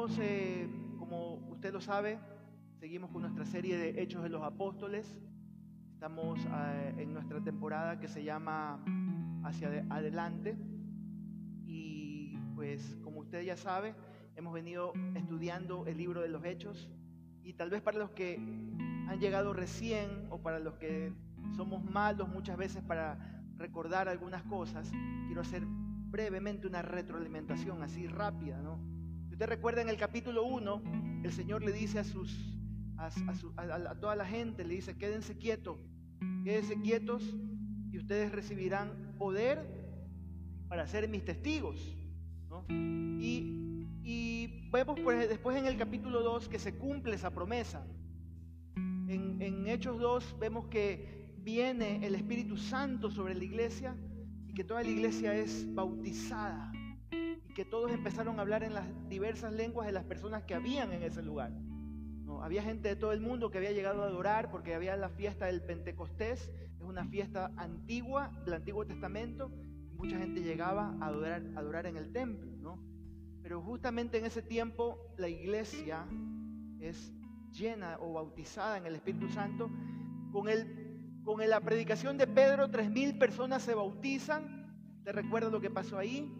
Estamos, eh, como usted lo sabe, seguimos con nuestra serie de Hechos de los Apóstoles. Estamos eh, en nuestra temporada que se llama Hacia Adelante. Y pues como usted ya sabe, hemos venido estudiando el libro de los Hechos. Y tal vez para los que han llegado recién o para los que somos malos muchas veces para recordar algunas cosas, quiero hacer brevemente una retroalimentación así rápida, ¿no? Usted recuerda en el capítulo 1, el Señor le dice a toda la gente, le dice, quédense quietos, quédense quietos y ustedes recibirán poder para ser mis testigos. Y, vemos pues, después en el capítulo 2 que se cumple esa promesa. En, en Hechos 2 vemos que viene el Espíritu Santo sobre la iglesia y que toda la iglesia es bautizada que todos empezaron a hablar en las diversas lenguas de las personas que habían en ese lugar. ¿No? Había gente de todo el mundo que había llegado a adorar porque había la fiesta del Pentecostés, es una fiesta antigua del Antiguo Testamento, mucha gente llegaba a adorar, a adorar en el templo. Pero justamente en ese tiempo la iglesia es llena o bautizada en el Espíritu Santo con el con la predicación de Pedro, tres mil personas se bautizan. ¿Te recuerdas lo que pasó ahí?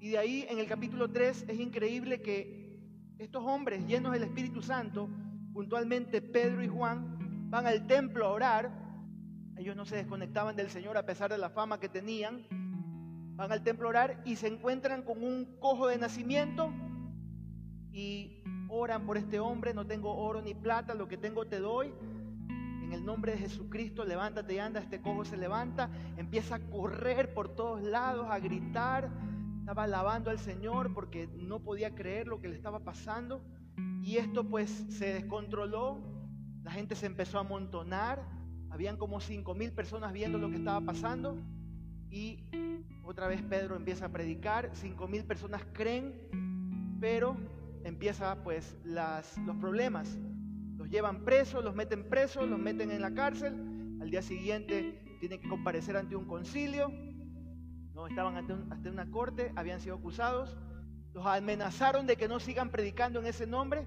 Y de ahí en el capítulo 3 es increíble que estos hombres llenos del Espíritu Santo, puntualmente Pedro y Juan, van al templo a orar. Ellos no se desconectaban del Señor a pesar de la fama que tenían. Van al templo a orar y se encuentran con un cojo de nacimiento y oran por este hombre. No tengo oro ni plata, lo que tengo te doy en el nombre de Jesucristo, levántate y anda, este cojo se levanta, empieza a correr por todos lados, a gritar, estaba alabando al Señor porque no podía creer lo que le estaba pasando. Y esto pues se descontroló, la gente se empezó a amontonar, habían como cinco mil personas viendo lo que estaba pasando y otra vez Pedro empieza a predicar, cinco mil personas creen, pero empieza pues las, los problemas llevan presos, los meten presos, los meten en la cárcel. Al día siguiente tienen que comparecer ante un concilio. No estaban ante, una corte, habían sido acusados. Los amenazaron de que no sigan predicando en ese nombre.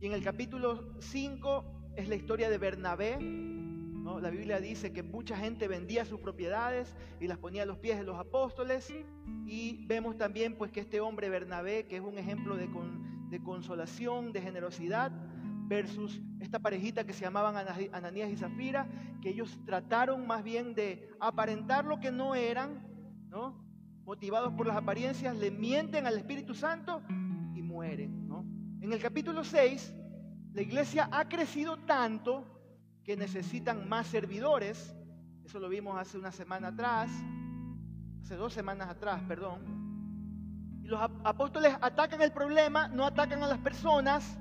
Y en el capítulo 5 es la historia de Bernabé. ¿no? La Biblia dice que mucha gente vendía sus propiedades y las ponía a los pies de los apóstoles. Y vemos también pues que este hombre Bernabé, que es un ejemplo de, de consolación, de generosidad, versus esta parejita que se llamaban Ananías y Zafira, que ellos trataron más bien de aparentar lo que no eran, ¿no? Motivados por las apariencias, le mienten al Espíritu Santo y mueren, ¿no? En el capítulo 6, la iglesia ha crecido tanto que necesitan más servidores. Eso lo vimos hace una semana atrás, hace dos semanas atrás, perdón. Y los apóstoles atacan el problema, no atacan a las personas,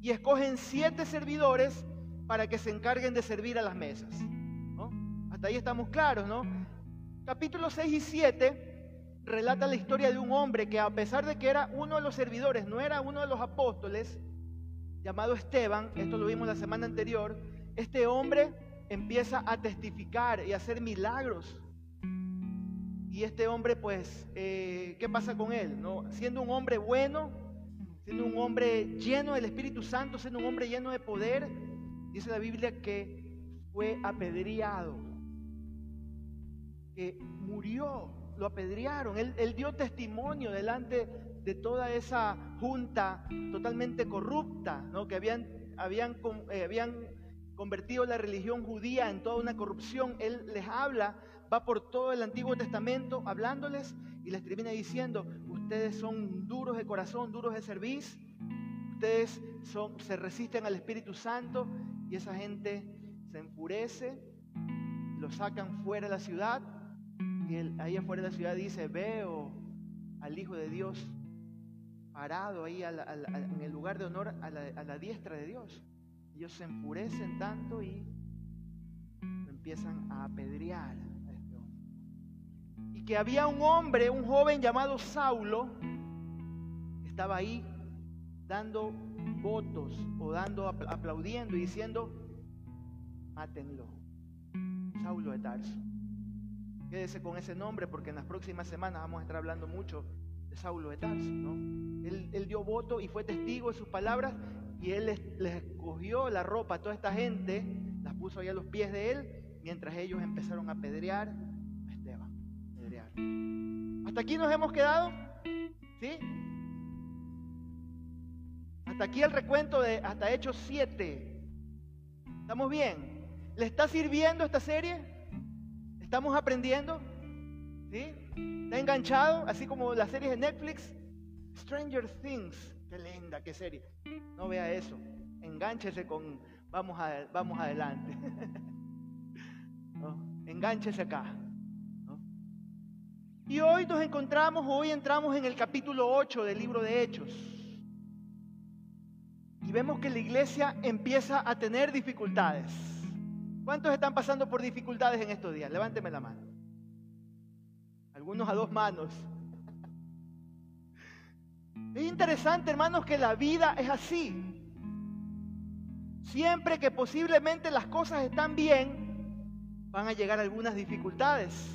y escogen siete servidores para que se encarguen de servir a las mesas. Hasta ahí estamos claros, ¿no? Capítulos 6 y 7 relata la historia de un hombre que a pesar de que era uno de los servidores, no era uno de los apóstoles, llamado Esteban, esto lo vimos la semana anterior, este hombre empieza a testificar y a hacer milagros. Y este hombre, pues, eh, ¿qué pasa con él? ¿No? Siendo un hombre bueno, siendo un hombre lleno del Espíritu Santo, siendo un hombre lleno de poder, dice la Biblia que fue apedreado, que murió, lo apedrearon, él, dio testimonio delante de toda esa junta totalmente corrupta, ¿no? que habían, habían, eh, habían convertido la religión judía en toda una corrupción. Él les habla, va por todo el Antiguo Testamento hablándoles y les termina diciendo, ustedes son duros de corazón, duros de servicio, ustedes son, se resisten al Espíritu Santo y esa gente se enfurece, lo sacan fuera de la ciudad y ahí afuera de la ciudad dice, veo al Hijo de Dios parado ahí en el lugar de honor a la, diestra de Dios. Ellos se enfurecen tanto y empiezan a apedrear que había un hombre, un joven llamado Saulo, estaba ahí dando votos o dando, aplaudiendo y diciendo, mátenlo. Saulo de Tarso. Quédese con ese nombre porque en las próximas semanas vamos a estar hablando mucho de Saulo de Tarso. ¿no? Él, dio voto y fue testigo de sus palabras y él les, les escogió la ropa a toda esta gente, las puso ahí a los pies de él, mientras ellos empezaron a apedrear a Esteban. Apedrear. ¿Hasta aquí nos hemos quedado? ¿Sí? Hasta aquí el recuento de hasta Hechos 7. ¿Estamos bien? ¿Le está sirviendo esta serie? ¿Estamos aprendiendo? ¿Sí? ¿Está enganchado? Así como las series de Netflix. Stranger Things. Qué linda, qué serie. No vea eso. Engánchese con vamos, vamos adelante. ¿No? Acá. Y hoy nos encontramos, hoy entramos en el capítulo 8 del libro de Hechos. Y vemos que la iglesia empieza a tener dificultades. ¿Cuántos están pasando por dificultades en estos días? Levánteme la mano. Algunos a dos manos. Es interesante, hermanos, que la vida es así. Siempre que posiblemente las cosas están bien, van a llegar algunas dificultades.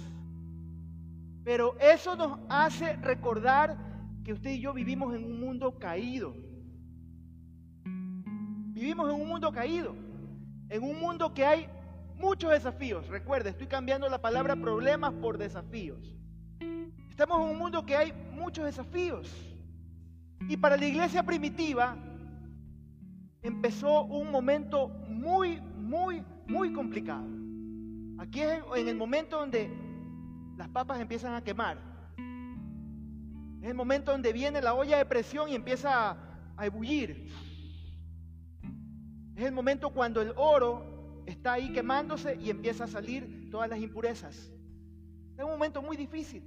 Pero eso nos hace recordar que usted y yo vivimos en un mundo caído. Vivimos en un mundo caído, en un mundo que hay muchos desafíos. Recuerde, estoy cambiando la palabra problemas por desafíos. Estamos en un mundo que hay muchos desafíos. Y para la iglesia primitiva empezó un momento muy, muy, muy complicado. Aquí es en el momento donde las papas empiezan a quemar. Es el momento donde viene la olla de presión y empieza a, ebullir. Es el momento cuando el oro está ahí quemándose y empieza a salir todas las impurezas. Es un momento muy difícil.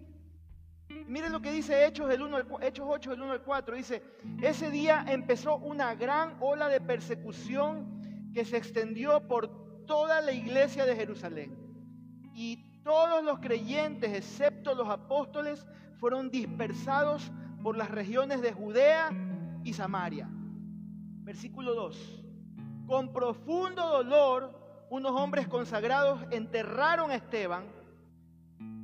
Y miren lo que dice Hechos, del 1 Hechos 8, del 1 al 4. Dice, ese día empezó una gran ola de persecución que se extendió por toda la iglesia de Jerusalén. Y todos los creyentes, excepto los apóstoles, fueron dispersados por las regiones de Judea y Samaria. Versículo 2. Con profundo dolor, unos hombres consagrados enterraron a Esteban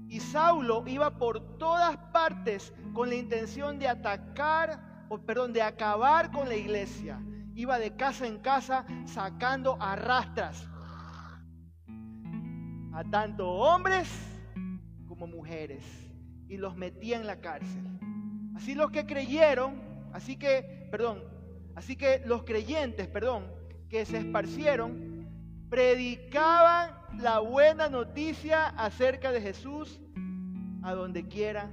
y Saulo iba por todas partes con la intención de atacar, o perdón, de acabar con la iglesia. Iba de casa en casa sacando arrastras a tanto hombres como mujeres y los metía en la cárcel. Así los que creyeron, así que, perdón, así que los creyentes, perdón, que se esparcieron, predicaban la buena noticia acerca de Jesús a donde quiera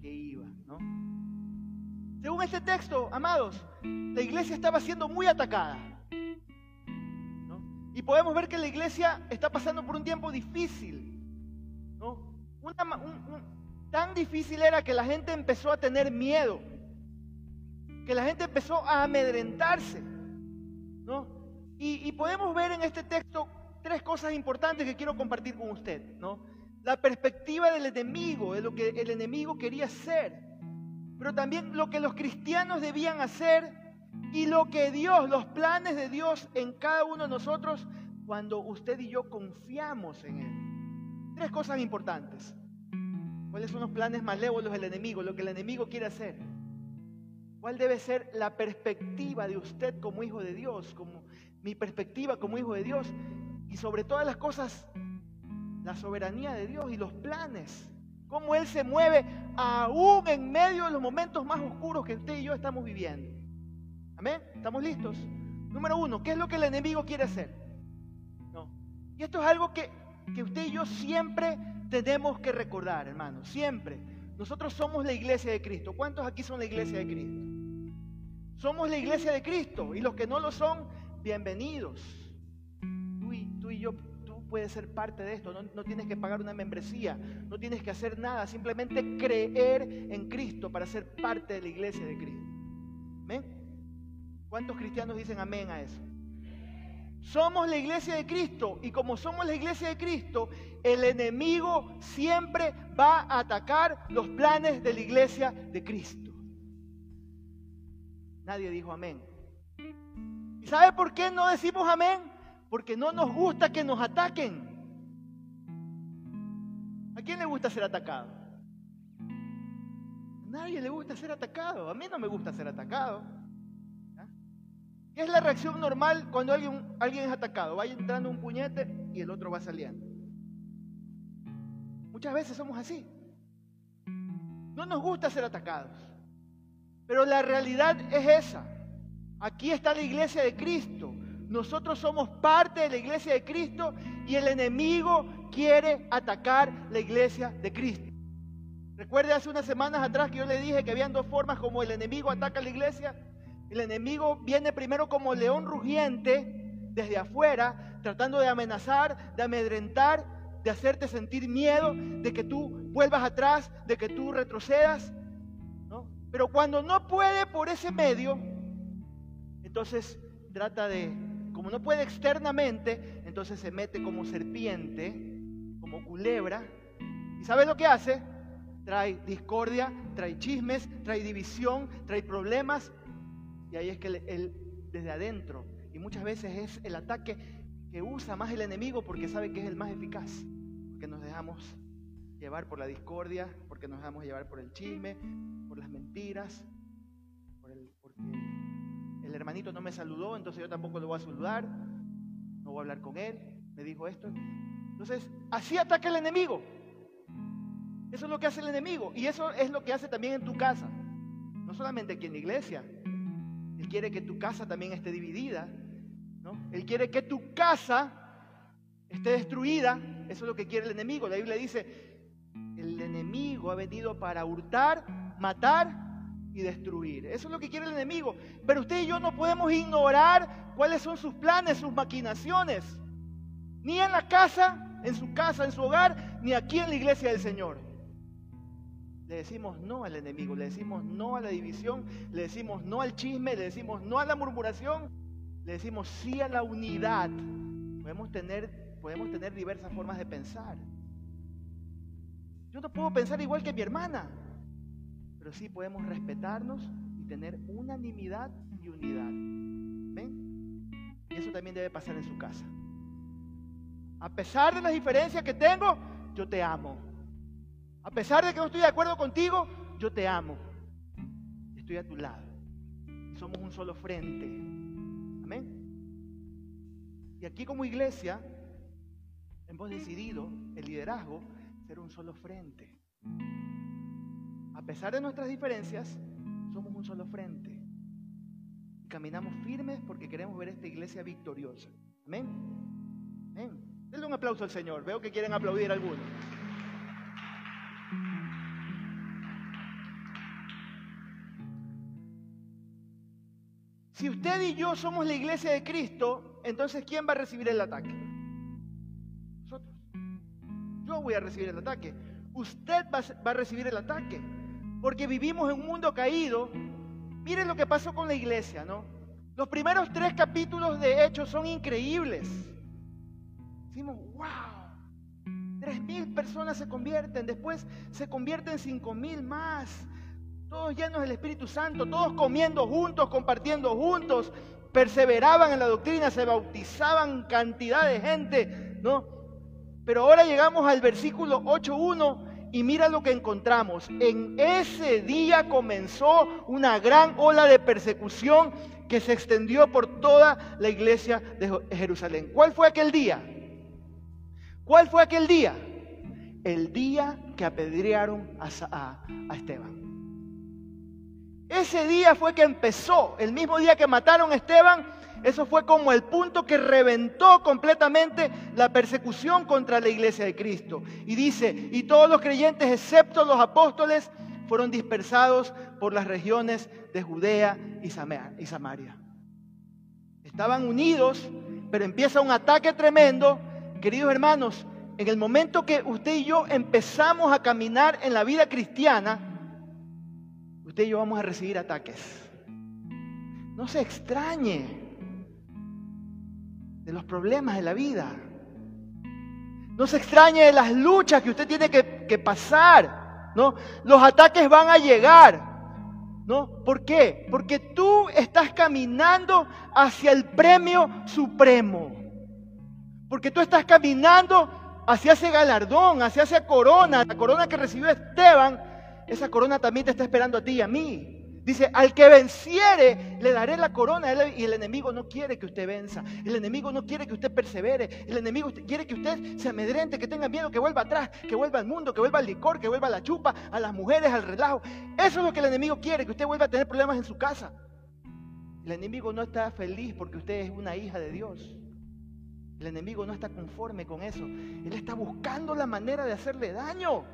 que iba, ¿no? Según este texto, amados, la iglesia estaba siendo muy atacada. Y podemos ver que la iglesia está pasando por un tiempo difícil. ¿no? tan difícil era que la gente empezó a tener miedo. Que la gente empezó a amedrentarse. Y, podemos ver en este texto tres cosas importantes que quiero compartir con usted. ¿no? La perspectiva del enemigo, de lo que el enemigo quería hacer. Pero también lo que los cristianos debían hacer y lo que Dios, los planes de Dios en cada uno de nosotros cuando usted y yo confiamos en Él. Tres cosas importantes. ¿Cuáles son los planes malévolos del enemigo? Lo que el enemigo quiere hacer. ¿Cuál debe ser la perspectiva de usted como hijo de Dios? Como mi perspectiva como hijo de Dios. Y sobre todas las cosas, la soberanía de Dios y los planes. Cómo Él se mueve aún en medio de los momentos más oscuros que usted y yo estamos viviendo. Amén. ¿Estamos listos? Número uno, ¿qué es lo que el enemigo quiere hacer? No. Y esto es algo que, que usted y yo siempre tenemos que recordar, hermano. Siempre. Nosotros somos la iglesia de Cristo. ¿Cuántos aquí son la iglesia de Cristo? Somos la iglesia de Cristo. Y los que no lo son, bienvenidos. Tú y, tú y yo, tú puedes ser parte de esto. No, tienes que pagar una membresía. No tienes que hacer nada. Simplemente creer en Cristo para ser parte de la iglesia de Cristo. Amén. ¿Cuántos cristianos dicen amén a eso? Somos la iglesia de Cristo y como somos la iglesia de Cristo, el enemigo siempre va a atacar los planes de la iglesia de Cristo. Nadie dijo amén. ¿Y sabe por qué no decimos amén? Porque no nos gusta que nos ataquen. ¿A quién le gusta ser atacado? nadie le gusta ser atacado. A mí no me gusta ser atacado. ¿Qué es la reacción normal cuando alguien, alguien es atacado? Va entrando un puñete y el otro va saliendo. Muchas veces somos así. No nos gusta ser atacados. Pero la realidad es esa. Aquí está la iglesia de Cristo. Nosotros somos parte de la iglesia de Cristo y el enemigo quiere atacar la iglesia de Cristo. Recuerde hace unas semanas atrás que yo le dije que habían dos formas como el enemigo ataca a la iglesia. El enemigo viene primero como león rugiente desde afuera, tratando de amenazar, de amedrentar, de hacerte sentir miedo, de que tú vuelvas atrás, de que tú retrocedas. Pero cuando no puede por ese medio, entonces trata de, como no puede externamente, entonces se mete como serpiente, como culebra. ¿Y sabes lo que hace? Trae discordia, trae chismes, trae división, trae problemas. Y ahí es que él, desde adentro, y muchas veces es el ataque que usa más el enemigo porque sabe que es el más eficaz, porque nos dejamos llevar por la discordia, porque nos dejamos llevar por el chisme, por las mentiras, el hermanito no me saludó, entonces yo tampoco le voy a saludar, no voy a hablar con él, me dijo esto. Entonces, así ataca el enemigo. Eso es lo que hace el enemigo y eso es lo que hace también en tu casa. No solamente aquí en la iglesia. Él quiere que tu casa también esté dividida. ¿no? Él quiere que tu casa esté destruida. Eso es lo que quiere el enemigo. La Biblia dice, el enemigo ha venido para hurtar, matar y destruir. Eso es lo que quiere el enemigo. Pero usted y yo no podemos ignorar cuáles son sus planes, sus maquinaciones. Ni en la casa, en su casa, en su hogar, ni aquí en la iglesia del Señor. Le decimos no al enemigo, le decimos no a la división, le decimos no al chisme, le decimos no a la murmuración, le decimos sí a la unidad. Podemos tener, podemos tener diversas formas de pensar. Yo no puedo pensar igual que mi hermana, pero sí podemos respetarnos y tener unanimidad y unidad. ¿Ven? Y eso también debe pasar en su casa. A pesar de las diferencias que tengo, yo te amo. A pesar de que no estoy de acuerdo contigo, yo te amo. Estoy a tu lado. Somos un solo frente. Amén. Y aquí como iglesia hemos decidido el liderazgo ser un solo frente. A pesar de nuestras diferencias, somos un solo frente. Caminamos firmes porque queremos ver esta iglesia victoriosa. Amén. Amén. Denle un aplauso al Señor. Veo que quieren aplaudir algunos. Si usted y yo somos la iglesia de Cristo, entonces ¿quién va a recibir el ataque? Yo voy a recibir el ataque. Usted va, a recibir el ataque. Porque vivimos en un mundo caído. Miren lo que pasó con la iglesia, ¿no? Los primeros tres capítulos de Hechos son increíbles. Decimos, wow. Tres mil personas se convierten, después se convierten cinco mil más. Todos llenos del Espíritu Santo, todos comiendo juntos, compartiendo juntos, perseveraban en la doctrina, se bautizaban cantidad de gente, ¿no? Pero ahora llegamos al versículo 8.1 y mira lo que encontramos. En ese día comenzó una gran ola de persecución que se extendió por toda la iglesia de Jerusalén. ¿Cuál fue aquel día? ¿Cuál fue aquel día? El día que apedrearon a, a, Esteban. Ese día fue que empezó, el mismo día que mataron a Esteban, eso fue como el punto que reventó completamente la persecución contra la iglesia de Cristo. Y dice, y todos los creyentes, excepto los apóstoles, fueron dispersados por las regiones de Judea y Samaria. Estaban unidos, pero empieza un ataque tremendo. Queridos hermanos, en el momento que usted y yo empezamos a caminar en la vida cristiana, usted y yo vamos a recibir ataques. No se extrañe de los problemas de la vida. No se extrañe de las luchas que usted tiene que, pasar. ¿no? Los ataques van a llegar. ¿no? ¿Por qué? Porque tú estás caminando hacia el premio supremo. Porque tú estás caminando hacia ese galardón, hacia esa corona, la corona que recibió Esteban, esa corona también te está esperando a ti y a mí. Dice, al que venciere, le daré la corona. Y el enemigo no quiere que usted venza. El enemigo no quiere que usted persevere. El enemigo quiere que usted se amedrente, que tenga miedo, que vuelva atrás, que vuelva al mundo, que vuelva al licor, que vuelva a la chupa, a las mujeres, al relajo. Eso es lo que el enemigo quiere, que usted vuelva a tener problemas en su casa. El enemigo no está feliz porque usted es una hija de Dios. El enemigo no está conforme con eso. Él está buscando la manera de hacerle daño.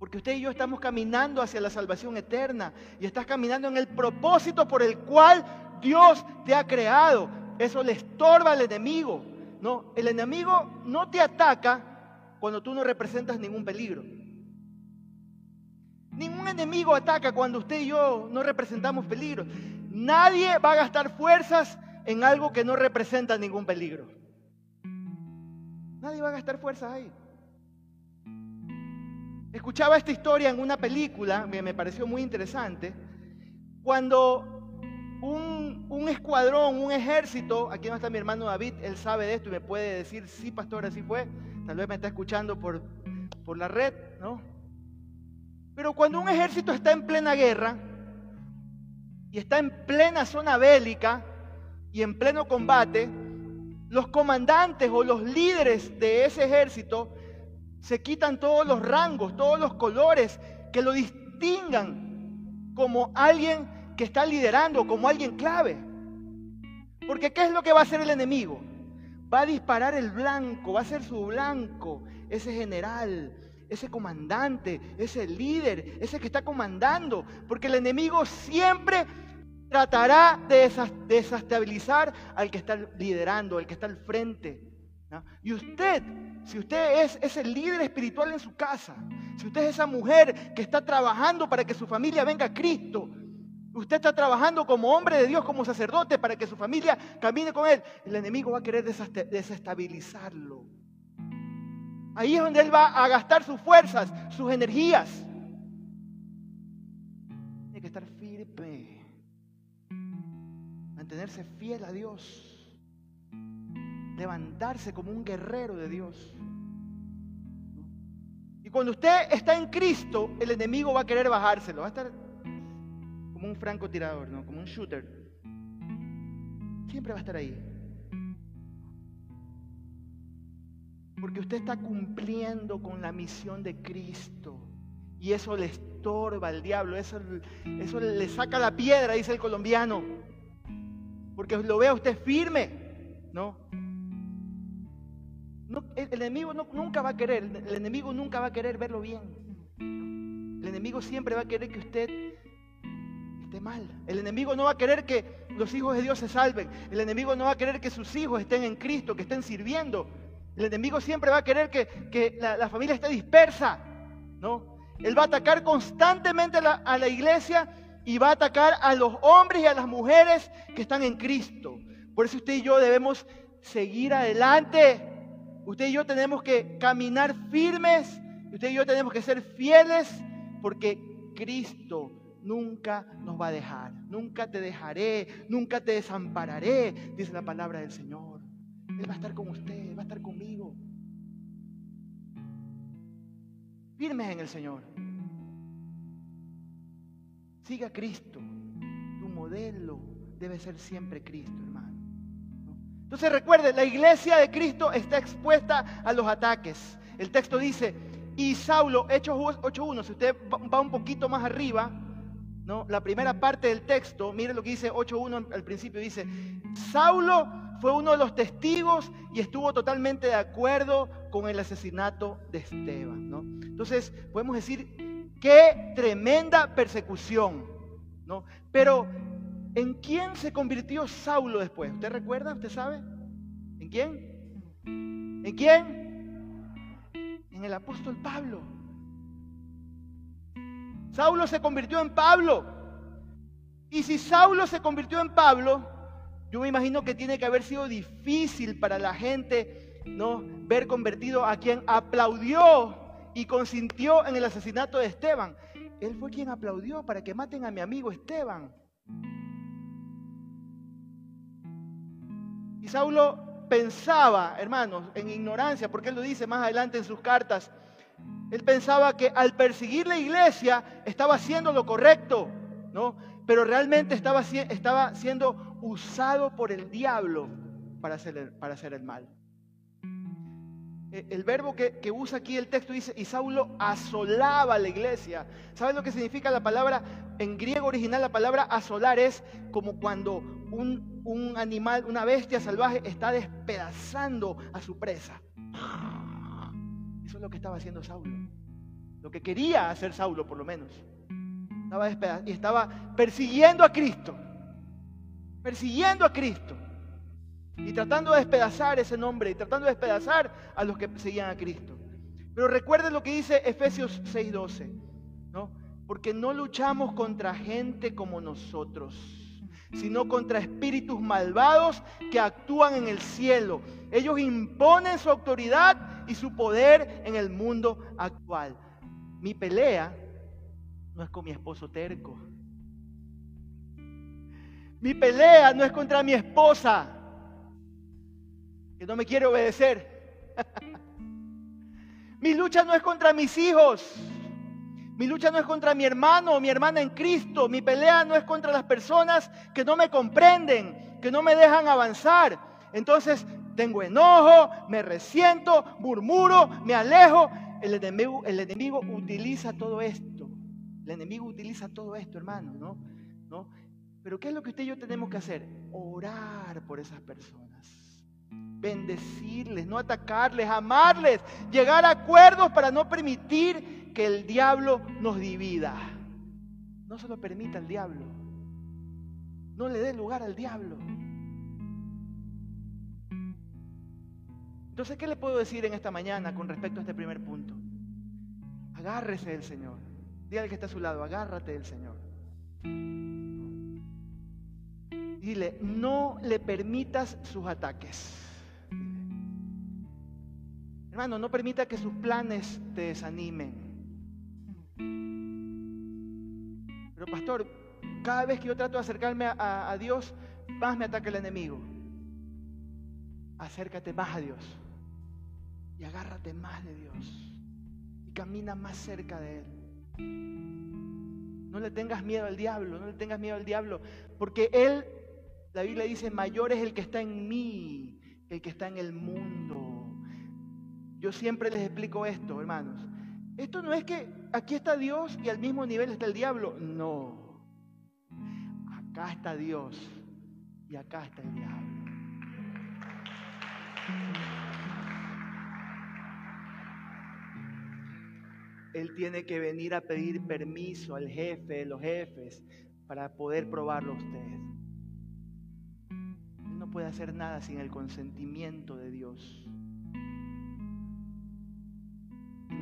Porque usted y yo estamos caminando hacia la salvación eterna y estás caminando en el propósito por el cual Dios te ha creado. Eso le estorba al enemigo. No, el enemigo no te ataca cuando tú no representas ningún peligro. Ningún enemigo ataca cuando usted y yo no representamos peligro. Nadie va a gastar fuerzas en algo que no representa ningún peligro. Nadie va a gastar fuerzas ahí. Escuchaba esta historia en una película que me pareció muy interesante, cuando un, escuadrón, un ejército, aquí no está mi hermano David, él sabe de esto y me puede decir, sí, pastor, así fue, tal vez me está escuchando por, por la red, ¿no? Pero cuando un ejército está en plena guerra y está en plena zona bélica y en pleno combate, los comandantes o los líderes de ese ejército se quitan todos los rangos, todos los colores que lo distingan como alguien que está liderando, como alguien clave. Porque ¿qué es lo que va a hacer el enemigo? Va a disparar el blanco, va a ser su blanco, ese general, ese comandante, ese líder, ese que está comandando. Porque el enemigo siempre tratará de desestabilizar al que está liderando, al que está al frente. Y usted, si usted es, ese líder espiritual en su casa, si usted es esa mujer que está trabajando para que su familia venga a Cristo, usted está trabajando como hombre de Dios, como sacerdote, para que su familia camine con Él, el enemigo va a querer desestabilizarlo. Ahí es donde Él va a gastar sus fuerzas, sus energías. Tiene que estar firme, mantenerse fiel a Dios levantarse como un guerrero de Dios. Y cuando usted está en Cristo, el enemigo va a querer bajárselo, va a estar como un francotirador, ¿no? como un shooter. Siempre va a estar ahí. Porque usted está cumpliendo con la misión de Cristo. Y eso le estorba al diablo, eso, eso le saca la piedra, dice el colombiano. Porque lo ve a usted firme, ¿no? El, enemigo nunca va a querer, el enemigo nunca va a querer verlo bien. El enemigo siempre va a querer que usted esté mal. El enemigo no va a querer que los hijos de Dios se salven. El enemigo no va a querer que sus hijos estén en Cristo, que estén sirviendo. El enemigo siempre va a querer que, la, familia esté dispersa. ¿no? Él va a atacar constantemente a la iglesia y va a atacar a los hombres y a las mujeres que están en Cristo. Por eso usted y yo debemos seguir adelante Usted y yo tenemos que caminar firmes, usted y yo tenemos que ser fieles porque Cristo nunca nos va a dejar. Nunca te dejaré, nunca te desampararé, dice la palabra del Señor. Él va a estar con usted, va a estar conmigo. Firmes en el Señor. Siga a Cristo. Tu modelo debe ser siempre Cristo, hermano. Entonces recuerde, la iglesia de Cristo está expuesta a los ataques. El texto dice, y Saulo, Hechos 8.1, si usted va un poquito más arriba, ¿no? la primera parte del texto, mire lo que dice 8.1 al principio, dice, Saulo fue uno de los testigos y estuvo totalmente de acuerdo con el asesinato de Esteban. ¿no? Entonces, podemos decir, qué tremenda persecución. ¿no? Pero ¿En quién se convirtió Saulo después? ¿Usted recuerda? ¿Usted sabe? ¿En quién? ¿En quién? En el apóstol Pablo. Saulo se convirtió en Pablo. Y si Saulo se convirtió en Pablo, yo me imagino que tiene que haber sido difícil para la gente, ¿no? Ver convertido a quien aplaudió y consintió en el asesinato de Esteban. Él fue quien aplaudió para que maten a mi amigo Esteban. Saulo pensaba, hermanos, en ignorancia, porque él lo dice más adelante en sus cartas, Él pensaba que al perseguir la iglesia estaba haciendo lo correcto, ¿no? Pero realmente estaba, estaba siendo usado por el diablo para hacer para hacer el mal. E, el verbo que, usa aquí el texto dice, y Saulo asolaba la iglesia. ¿Sabes lo que significa la palabra? En griego original la palabra asolar es como cuando un, un animal, una bestia salvaje está despedazando a su presa. Eso es lo que estaba haciendo Saulo. Lo que quería hacer Saulo por lo menos. Estaba y estaba persiguiendo a Cristo. Persiguiendo a Cristo. Y tratando de despedazar ese nombre y tratando de despedazar a los que seguían a Cristo. Pero recuerden lo que dice Efesios 6:12, ¿no? Porque no luchamos contra gente como nosotros, sino contra espíritus malvados que actúan en el cielo. Ellos imponen su autoridad y su poder en el mundo actual. Mi pelea no es con mi esposo terco. Mi pelea no es contra mi esposa que no me quiere obedecer. mi lucha no es contra mis hijos. Mi lucha no es contra mi hermano o mi hermana en Cristo. Mi pelea no es contra las personas que no me comprenden, que no me dejan avanzar. Entonces tengo enojo, me resiento, murmuro, me alejo. El enemigo, el enemigo utiliza todo esto. El enemigo utiliza todo esto, hermano, ¿no? ¿no? Pero ¿qué es lo que usted y yo tenemos que hacer? Orar por esas personas bendecirles, no atacarles, amarles, llegar a acuerdos para no permitir que el diablo nos divida. No se lo permita al diablo. No le dé lugar al diablo. Entonces, ¿qué le puedo decir en esta mañana con respecto a este primer punto? Agárrese del Señor. Dígale que está a su lado, agárrate del Señor. Dile, no le permitas sus ataques. Hermano, no permita que sus planes te desanimen. Pero pastor, cada vez que yo trato de acercarme a, Dios, más me ataca el enemigo. Acércate más a Dios y agárrate más de Dios y camina más cerca de Él. No le tengas miedo al diablo, no le tengas miedo al diablo, porque Él, la Biblia dice, mayor es el que está en mí que el que está en el mundo. Yo siempre les explico esto, hermanos. Esto no es que aquí está Dios y al mismo nivel está el diablo. No. Acá está Dios y acá está el diablo. Él tiene que venir a pedir permiso al jefe de los jefes para poder probarlo a usted. Puede hacer nada sin el consentimiento de Dios.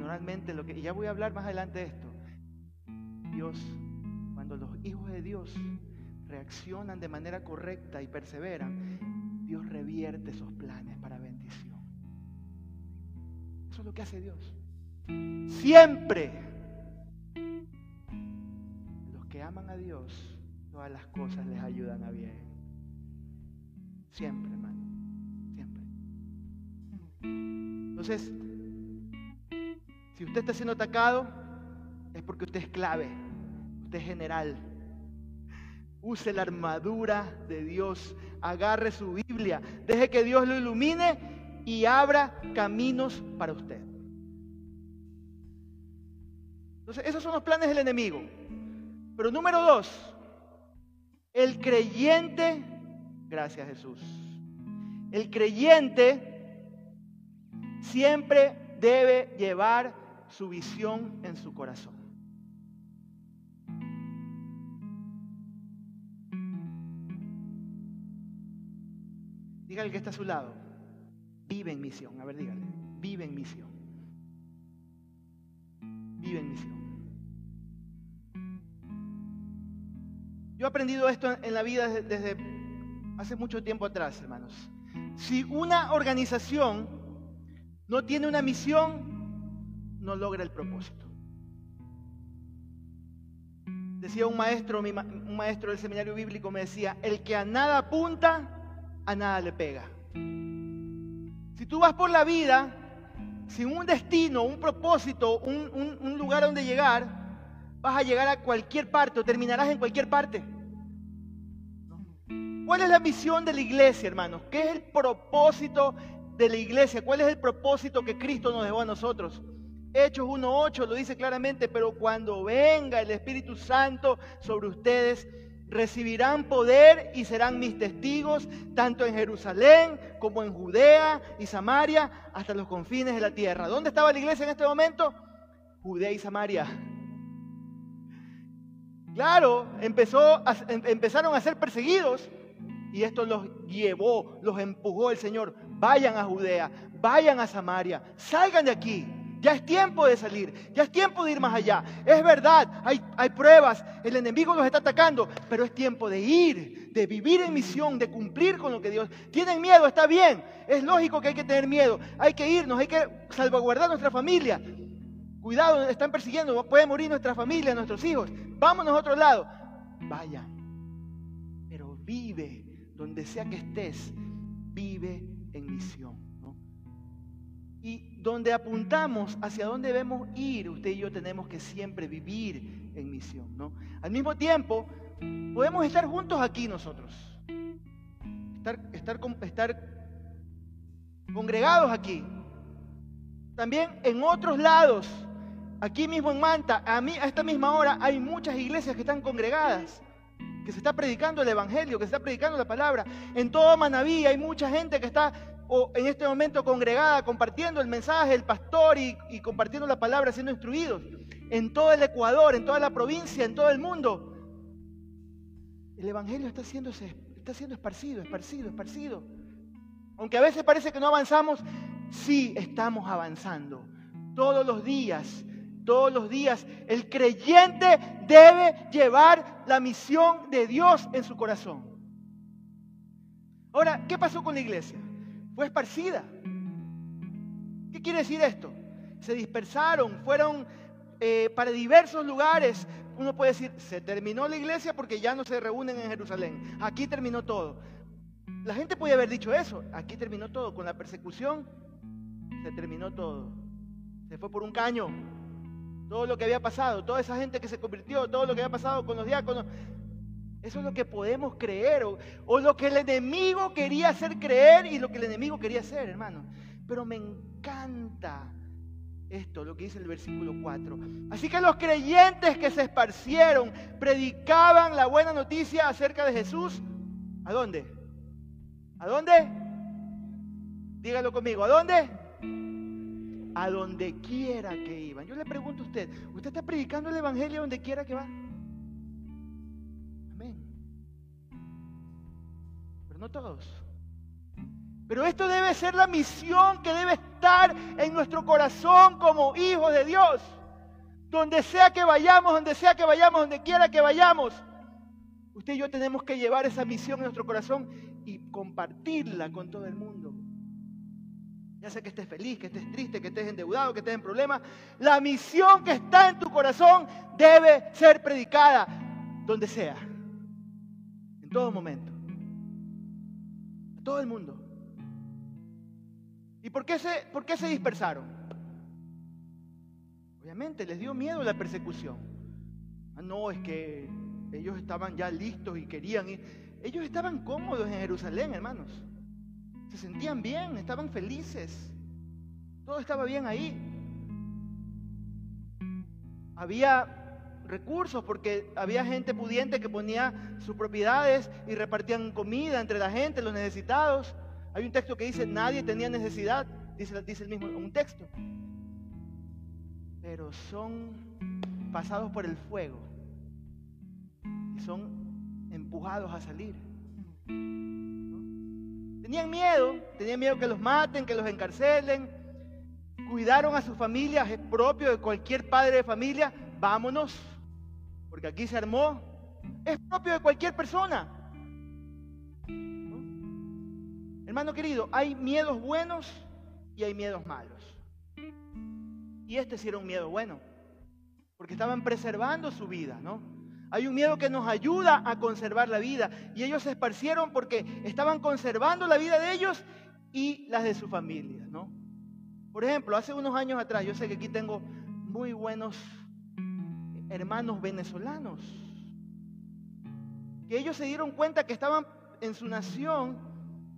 normalmente lo que, y ya voy a hablar más adelante de esto, Dios, cuando los hijos de Dios reaccionan de manera correcta y perseveran, Dios revierte esos planes para bendición. Eso es lo que hace Dios. Siempre los que aman a Dios, todas las cosas les ayudan a bien. Siempre, hermano. Siempre. Entonces, si usted está siendo atacado, es porque usted es clave, usted es general. Use la armadura de Dios, agarre su Biblia, deje que Dios lo ilumine y abra caminos para usted. Entonces, esos son los planes del enemigo. Pero número dos, el creyente, gracias Jesús, el creyente siempre debe llevar su visión en su corazón. Dígale que está a su lado. Vive en misión. A ver, dígale. Vive en misión. Vive en misión. Yo he aprendido esto en la vida desde hace mucho tiempo atrás, hermanos. Si una organización no tiene una misión, no logra el propósito. Decía un maestro, un maestro del seminario bíblico me decía, el que a nada apunta, a nada le pega. Si tú vas por la vida sin un destino, un propósito, un, un lugar donde llegar, vas a llegar a cualquier parte o terminarás en cualquier parte. ¿Cuál es la misión de la iglesia, hermanos? ¿Qué es el propósito de la iglesia? ¿Cuál es el propósito que Cristo nos dejó a nosotros? Hechos 1.8 lo dice claramente, pero cuando venga el Espíritu Santo sobre ustedes, recibirán poder y serán mis testigos, tanto en Jerusalén como en Judea y Samaria, hasta los confines de la tierra. ¿Dónde estaba la iglesia en este momento? Judea y Samaria. Claro, em, empezaron a ser perseguidos y esto los llevó, los empujó el Señor. Vayan a Judea, vayan a Samaria, salgan de aquí. Ya es tiempo de salir, ya es tiempo de ir más allá. Es verdad, hay, hay pruebas, el enemigo los está atacando, pero es tiempo de ir, de vivir en misión, de cumplir con lo que Dios. Tienen miedo, está bien, es lógico que hay que tener miedo, hay que irnos, hay que salvaguardar nuestra familia. Cuidado, están persiguiendo, puede morir nuestra familia, nuestros hijos. Vámonos a otro lado. Vaya, pero vive donde sea que estés, vive en misión. Y donde apuntamos, hacia dónde debemos ir, usted y yo tenemos que siempre vivir en misión. ¿no? Al mismo tiempo, podemos estar juntos aquí nosotros. Estar, estar, estar congregados aquí. También en otros lados, aquí mismo en Manta, a, mí, a esta misma hora, hay muchas iglesias que están congregadas que se está predicando el Evangelio, que se está predicando la palabra. En todo Manaví hay mucha gente que está en este momento congregada, compartiendo el mensaje del pastor y, compartiendo la palabra, siendo instruidos. En todo el Ecuador, en toda la provincia, en todo el mundo. El Evangelio está, está siendo esparcido, esparcido, esparcido. Aunque a veces parece que no avanzamos, sí estamos avanzando. Todos los días todos los días. El creyente debe llevar la misión de Dios en su corazón. Ahora, ¿qué pasó con la iglesia? Fue esparcida. ¿Qué quiere decir esto? Se dispersaron, fueron eh, para diversos lugares. Uno puede decir, se terminó la iglesia porque ya no se reúnen en Jerusalén. Aquí terminó todo. La gente puede haber dicho eso. Aquí terminó todo. Con la persecución se terminó todo. Se fue por un caño todo lo que había pasado, toda esa gente que se convirtió, todo lo que había pasado con los diáconos. Eso es lo que podemos creer o, lo que el enemigo quería hacer creer y lo que el enemigo quería hacer, hermano. Pero me encanta esto, lo que dice el versículo 4. Así que los creyentes que se esparcieron predicaban la buena noticia acerca de Jesús. ¿A dónde? ¿A dónde? Dígalo conmigo, ¿a dónde? A donde quiera que iban. Yo le pregunto a usted, ¿usted está predicando el Evangelio donde quiera que va? Amén. Pero no todos. Pero esto debe ser la misión que debe estar en nuestro corazón como hijos de Dios. Donde sea que vayamos, donde sea que vayamos, donde quiera que vayamos. Usted y yo tenemos que llevar esa misión en nuestro corazón y compartirla con todo el mundo. Ya sea que estés feliz, que estés triste, que estés endeudado, que estés en problemas. La misión que está en tu corazón debe ser predicada donde sea. En todo momento. A todo el mundo. ¿Y por qué se, por qué se dispersaron? Obviamente les dio miedo la persecución. Ah, no, es que ellos estaban ya listos y querían ir. Ellos estaban cómodos en Jerusalén, hermanos. Se sentían bien, estaban felices. Todo estaba bien ahí. Había recursos porque había gente pudiente que ponía sus propiedades y repartían comida entre la gente, los necesitados. Hay un texto que dice, nadie tenía necesidad, dice, dice el mismo, un texto. Pero son pasados por el fuego y son empujados a salir. Tenían miedo, tenían miedo que los maten, que los encarcelen. Cuidaron a sus familias, es propio de cualquier padre de familia. Vámonos, porque aquí se armó. Es propio de cualquier persona. Hermano querido, hay miedos buenos y hay miedos malos. Y este sí era un miedo bueno, porque estaban preservando su vida, ¿no? Hay un miedo que nos ayuda a conservar la vida. Y ellos se esparcieron porque estaban conservando la vida de ellos y las de su familia, ¿no? Por ejemplo, hace unos años atrás, yo sé que aquí tengo muy buenos hermanos venezolanos, que ellos se dieron cuenta que estaban en su nación,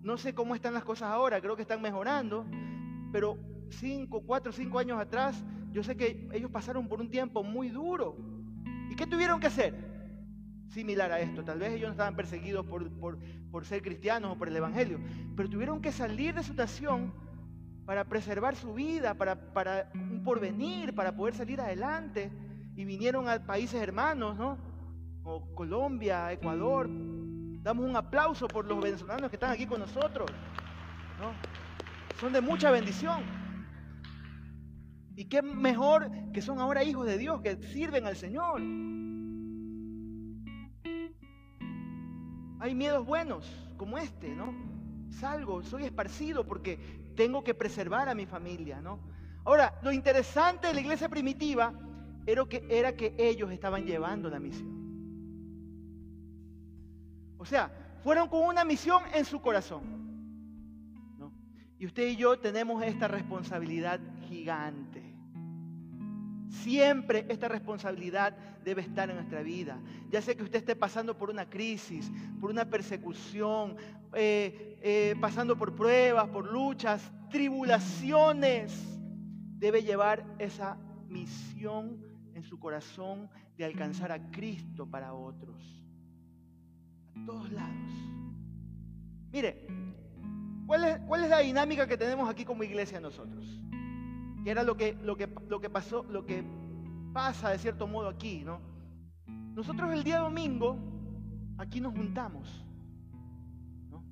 no sé cómo están las cosas ahora, creo que están mejorando, pero cinco, cuatro, cinco años atrás, yo sé que ellos pasaron por un tiempo muy duro. ¿Y qué tuvieron que hacer? Similar a esto. Tal vez ellos no estaban perseguidos por, por ser cristianos o por el Evangelio, pero tuvieron que salir de su nación para preservar su vida, para, para un porvenir, para poder salir adelante. Y vinieron a países hermanos, ¿no? Como Colombia, Ecuador. Damos un aplauso por los venezolanos que están aquí con nosotros. ¿no? Son de mucha bendición. Y qué mejor que son ahora hijos de Dios, que sirven al Señor. Hay miedos buenos, como este, ¿no? Salgo, soy esparcido porque tengo que preservar a mi familia, ¿no? Ahora, lo interesante de la iglesia primitiva era que, era que ellos estaban llevando la misión. O sea, fueron con una misión en su corazón. ¿no? Y usted y yo tenemos esta responsabilidad gigante. Siempre esta responsabilidad debe estar en nuestra vida. Ya sea que usted esté pasando por una crisis, por una persecución, eh, eh, pasando por pruebas, por luchas, tribulaciones, debe llevar esa misión en su corazón de alcanzar a Cristo para otros. A todos lados. Mire, ¿cuál es, cuál es la dinámica que tenemos aquí como iglesia nosotros? Que era lo que, lo que, lo que pasó, lo que pasa de cierto modo aquí, ¿no? Nosotros el día domingo aquí nos juntamos, ¿no?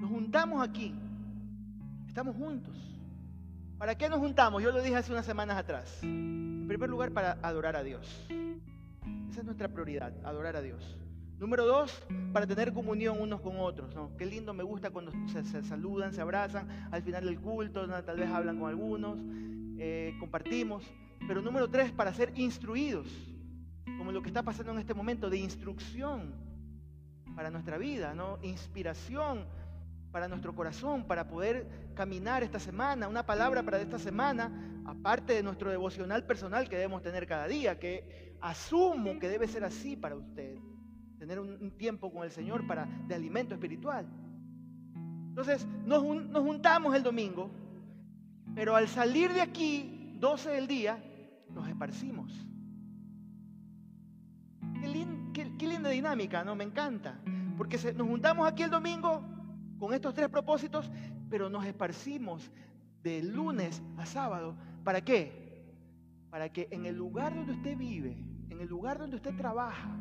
Nos juntamos aquí, estamos juntos. ¿Para qué nos juntamos? Yo lo dije hace unas semanas atrás. En primer lugar, para adorar a Dios. Esa es nuestra prioridad, adorar a Dios. Número dos, para tener comunión unos con otros. ¿no? Qué lindo me gusta cuando se, saludan, se abrazan al final del culto, tal vez hablan con algunos, eh, compartimos. Pero número tres, para ser instruidos, como lo que está pasando en este momento, de instrucción para nuestra vida, ¿no? inspiración para nuestro corazón, para poder caminar esta semana, una palabra para esta semana, aparte de nuestro devocional personal que debemos tener cada día, que asumo que debe ser así para usted tener un, tiempo con el Señor para, de alimento espiritual. Entonces, nos, juntamos el domingo, pero al salir de aquí, 12 del día, nos esparcimos. Qué, linda dinámica, ¿no? Me encanta. Porque nos juntamos aquí el domingo con estos tres propósitos, pero nos esparcimos de lunes a sábado. ¿Para qué? Para que en el lugar donde usted vive, en el lugar donde usted trabaja,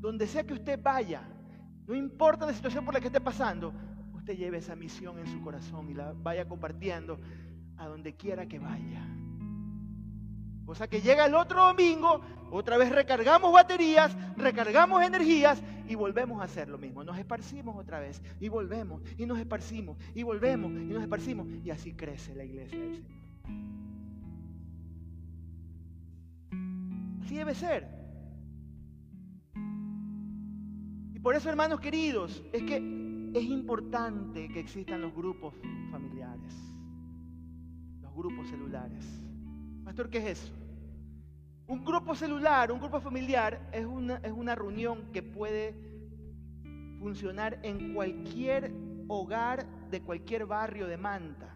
donde sea que usted vaya, no importa la situación por la que esté pasando, usted lleve esa misión en su corazón y la vaya compartiendo a donde quiera que vaya. O sea que llega el otro domingo, otra vez recargamos baterías, recargamos energías y volvemos a hacer lo mismo. Nos esparcimos otra vez y volvemos y nos esparcimos y volvemos y nos esparcimos y así crece la iglesia del Señor. Así debe ser. Por eso, hermanos queridos, es que es importante que existan los grupos familiares, los grupos celulares. Pastor, ¿qué es eso? Un grupo celular, un grupo familiar es una, es una reunión que puede funcionar en cualquier hogar de cualquier barrio de Manta,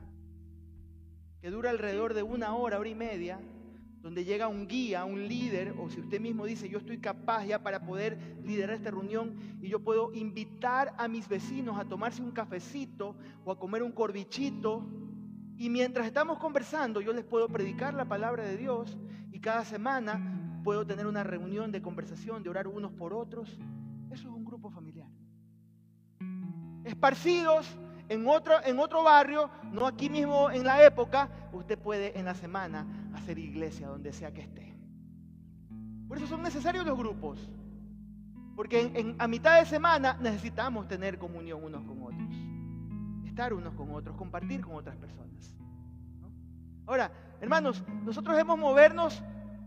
que dura alrededor de una hora, hora y media, donde llega un guía, un líder, o si usted mismo dice, yo estoy capaz ya para poder liderar esta reunión y yo puedo invitar a mis vecinos a tomarse un cafecito o a comer un corbichito. Y mientras estamos conversando, yo les puedo predicar la palabra de Dios y cada semana puedo tener una reunión de conversación, de orar unos por otros. Eso es un grupo familiar. Esparcidos en otro, en otro barrio, no aquí mismo en la época, usted puede en la semana hacer iglesia donde sea que esté. Por eso son necesarios los grupos. Porque a mitad de semana necesitamos tener comunión unos con otros. Estar unos con otros, compartir con otras personas. Ahora, hermanos, nosotros debemos movernos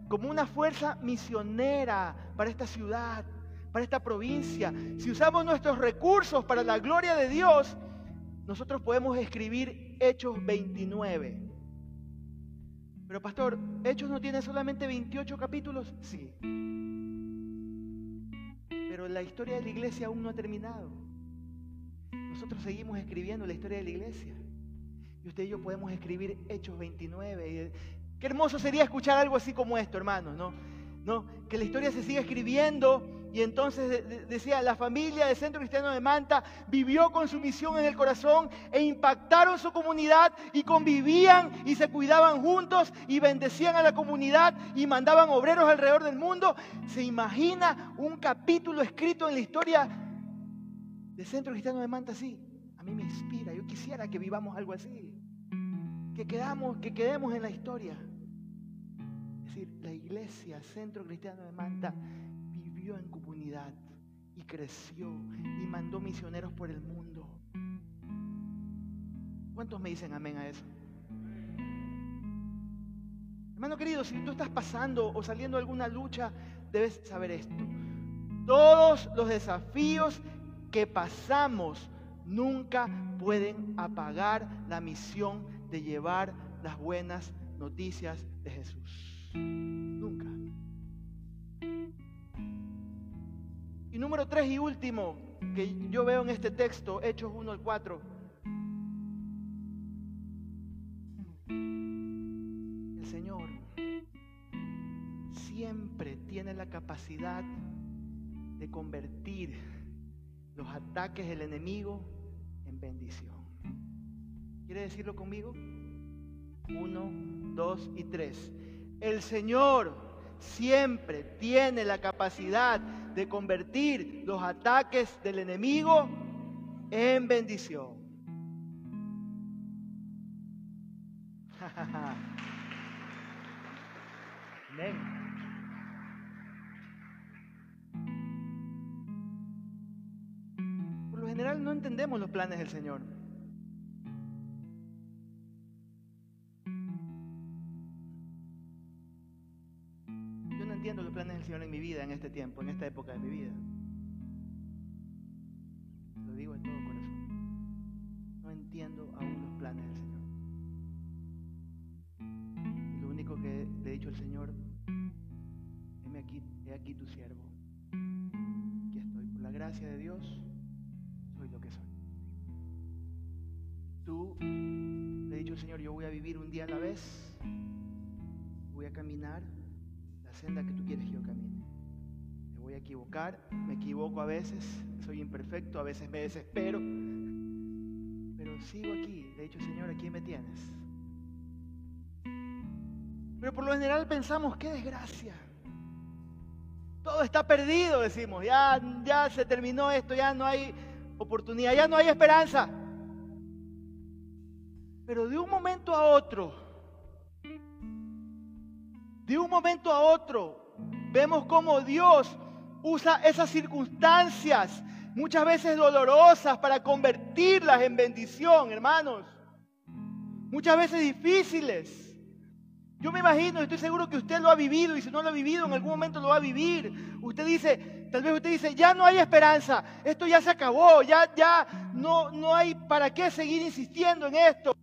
como una fuerza misionera para esta ciudad, para esta provincia. Si usamos nuestros recursos para la gloria de Dios, nosotros podemos escribir Hechos 29. Pero pastor, Hechos no tiene solamente 28 capítulos, sí. Pero la historia de la iglesia aún no ha terminado. Nosotros seguimos escribiendo la historia de la iglesia. Y usted y yo podemos escribir Hechos 29. Qué hermoso sería escuchar algo así como esto, hermanos, ¿no? ¿No? Que la historia se siga escribiendo y entonces decía, la familia del Centro Cristiano de Manta vivió con su misión en el corazón e impactaron su comunidad y convivían y se cuidaban juntos y bendecían a la comunidad y mandaban obreros alrededor del mundo. ¿Se imagina un capítulo escrito en la historia del Centro Cristiano de Manta así? A mí me inspira, yo quisiera que vivamos algo así, que, quedamos, que quedemos en la historia. Es decir, la iglesia, Centro Cristiano de Manta, en comunidad y creció y mandó misioneros por el mundo. ¿Cuántos me dicen amén a eso? Hermano querido, si tú estás pasando o saliendo de alguna lucha, debes saber esto. Todos los desafíos que pasamos nunca pueden apagar la misión de llevar las buenas noticias de Jesús. Número tres y último que yo veo en este texto, Hechos 1 al 4. El Señor siempre tiene la capacidad de convertir los ataques del enemigo en bendición. ¿Quiere decirlo conmigo? Uno, dos y tres. El Señor siempre tiene la capacidad de convertir los ataques del enemigo en bendición. Por lo general no entendemos los planes del Señor. Los planes del Señor en mi vida, en este tiempo, en esta época de mi vida. Lo digo en todo corazón. No entiendo aún los planes del Señor. Y lo único que le he dicho al Señor, heme aquí, he aquí tu siervo. Aquí estoy. Por la gracia de Dios, soy lo que soy. Tú le he dicho al Señor, yo voy a vivir un día a la vez. Voy a caminar senda que tú quieres que yo camine. Me voy a equivocar, me equivoco a veces, soy imperfecto, a veces me desespero, pero sigo aquí. Le he dicho, Señor, aquí me tienes. Pero por lo general pensamos, qué desgracia. Todo está perdido, decimos, ya, ya se terminó esto, ya no hay oportunidad, ya no hay esperanza. Pero de un momento a otro, de un momento a otro, vemos cómo Dios usa esas circunstancias, muchas veces dolorosas, para convertirlas en bendición, hermanos. Muchas veces difíciles. Yo me imagino, estoy seguro que usted lo ha vivido y si no lo ha vivido, en algún momento lo va a vivir. Usted dice, tal vez usted dice, ya no hay esperanza, esto ya se acabó, ya, ya no, no hay para qué seguir insistiendo en esto.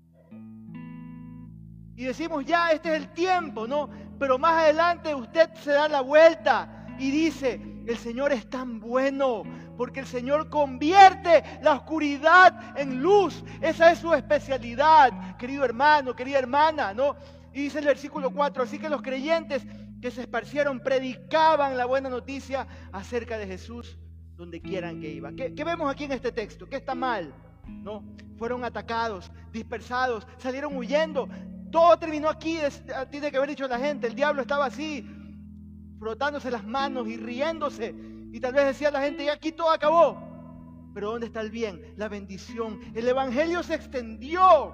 Y decimos, ya, este es el tiempo, ¿no? Pero más adelante usted se da la vuelta y dice, el Señor es tan bueno, porque el Señor convierte la oscuridad en luz. Esa es su especialidad, querido hermano, querida hermana, ¿no? Y dice el versículo 4, así que los creyentes que se esparcieron predicaban la buena noticia acerca de Jesús donde quieran que iba. ¿Qué, ¿Qué, vemos aquí en este texto? ¿Qué está mal? ¿No? Fueron atacados, dispersados, salieron huyendo, todo terminó aquí, tiene que haber dicho la gente. El diablo estaba así, frotándose las manos y riéndose. Y tal vez decía la gente, y aquí todo acabó. Pero ¿dónde está el bien? La bendición. El Evangelio se extendió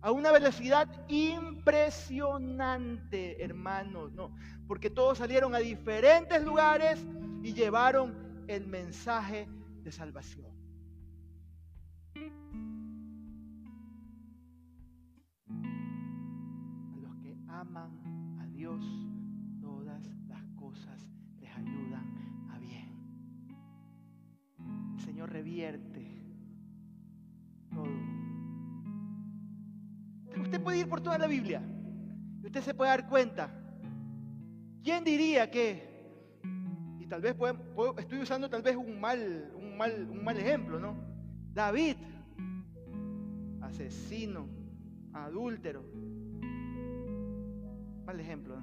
a una velocidad impresionante, hermanos, ¿no? Porque todos salieron a diferentes lugares y llevaron el mensaje de salvación. Aman a Dios, todas las cosas les ayudan a bien. El Señor revierte todo ir por toda la Biblia. Y usted se puede dar cuenta. ¿Quién diría que, y tal vez estoy usando tal vez un mal, un, mal, un mal ejemplo, ¿no? David, asesino, adúltero. Mal ejemplo.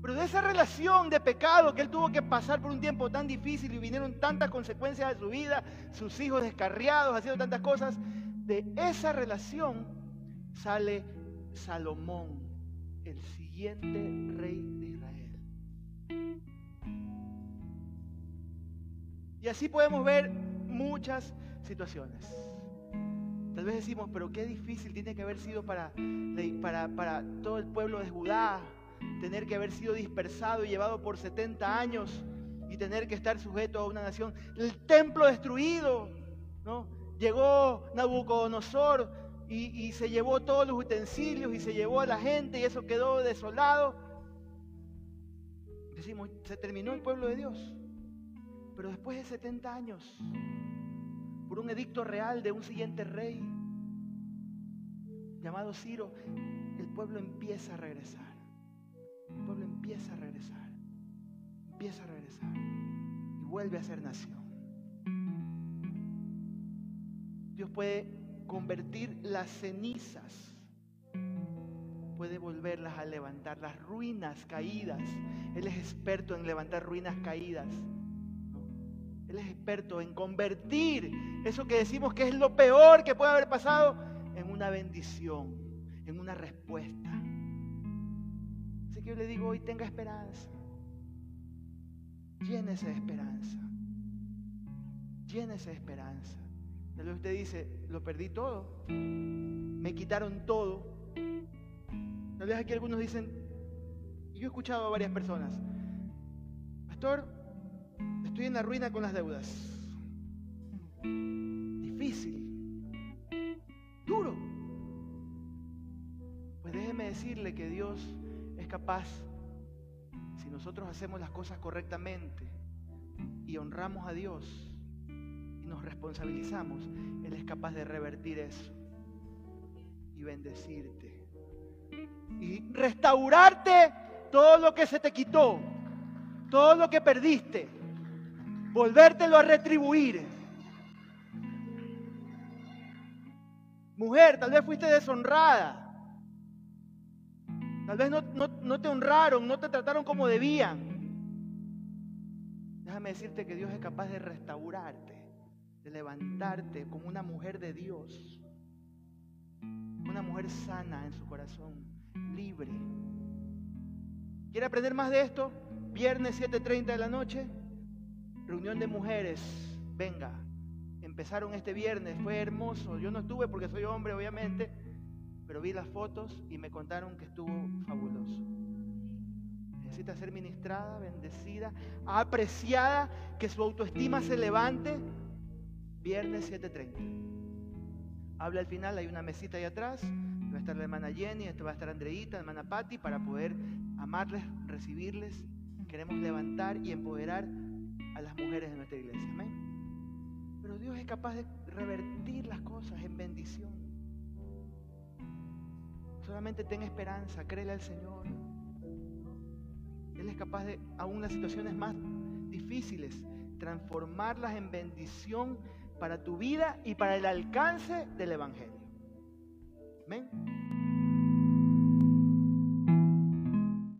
Pero de esa relación de pecado que él tuvo que pasar por un tiempo tan difícil y vinieron tantas consecuencias de su vida, sus hijos descarriados, haciendo tantas cosas, de esa relación sale Salomón, el siguiente rey de Israel. Y así podemos ver muchas situaciones. Tal vez decimos, pero qué difícil tiene que haber sido para, todo el pueblo de Judá, tener que haber sido dispersado y llevado por 70 años y tener que estar sujeto a una nación. El templo destruido, ¿no? Llegó Nabucodonosor y se llevó todos los utensilios y se llevó a la gente y eso quedó desolado. Decimos, se terminó el pueblo de Dios. Pero después de 70 años, por un edicto real de un siguiente rey llamado Ciro, el pueblo empieza a regresar el pueblo empieza a regresar, empieza a regresar y vuelve a ser nación. Dios puede convertir las cenizas, puede volverlas a levantar, las ruinas caídas. Él es experto en levantar ruinas caídas. Él es experto en convertir eso que decimos que es lo peor que puede haber pasado en una bendición, en una respuesta yo le digo hoy, tenga esperanza. Llénese de esperanza. Llénese de esperanza. Tal usted dice, lo perdí todo. Me quitaron todo. Tal vez aquí algunos dicen, yo he escuchado a varias personas, Pastor, estoy en la ruina con las deudas. Difícil. Duro. Pues déjeme decirle que Dios capaz, si nosotros hacemos las cosas correctamente y honramos a Dios y nos responsabilizamos, Él es capaz de revertir eso y bendecirte y restaurarte todo lo que se te quitó, todo lo que perdiste, volvértelo a retribuir. Mujer, tal vez fuiste deshonrada. Tal vez no, te honraron, no te trataron como debían. Déjame decirte que Dios es capaz de restaurarte, de levantarte como una mujer de Dios. Una mujer sana en su corazón, libre. ¿Quiere aprender más de esto? Viernes 7.30 de la noche, reunión de mujeres. Venga, empezaron este viernes, fue hermoso. Yo no estuve porque soy hombre, obviamente pero vi las fotos y me contaron que estuvo fabuloso. Necesita ser ministrada, bendecida, apreciada, que su autoestima se levante. Viernes 7.30. Habla al final, hay una mesita ahí atrás, va a estar la hermana Jenny, va a estar Andreita, hermana Patti, para poder amarles, recibirles. Queremos levantar y empoderar a las mujeres de nuestra iglesia. Amén. Pero Dios es capaz de revertir las cosas en bendición. Solamente ten esperanza, créele al Señor. Él es capaz de, aún las situaciones más difíciles, transformarlas en bendición para tu vida y para el alcance del Evangelio. Amén.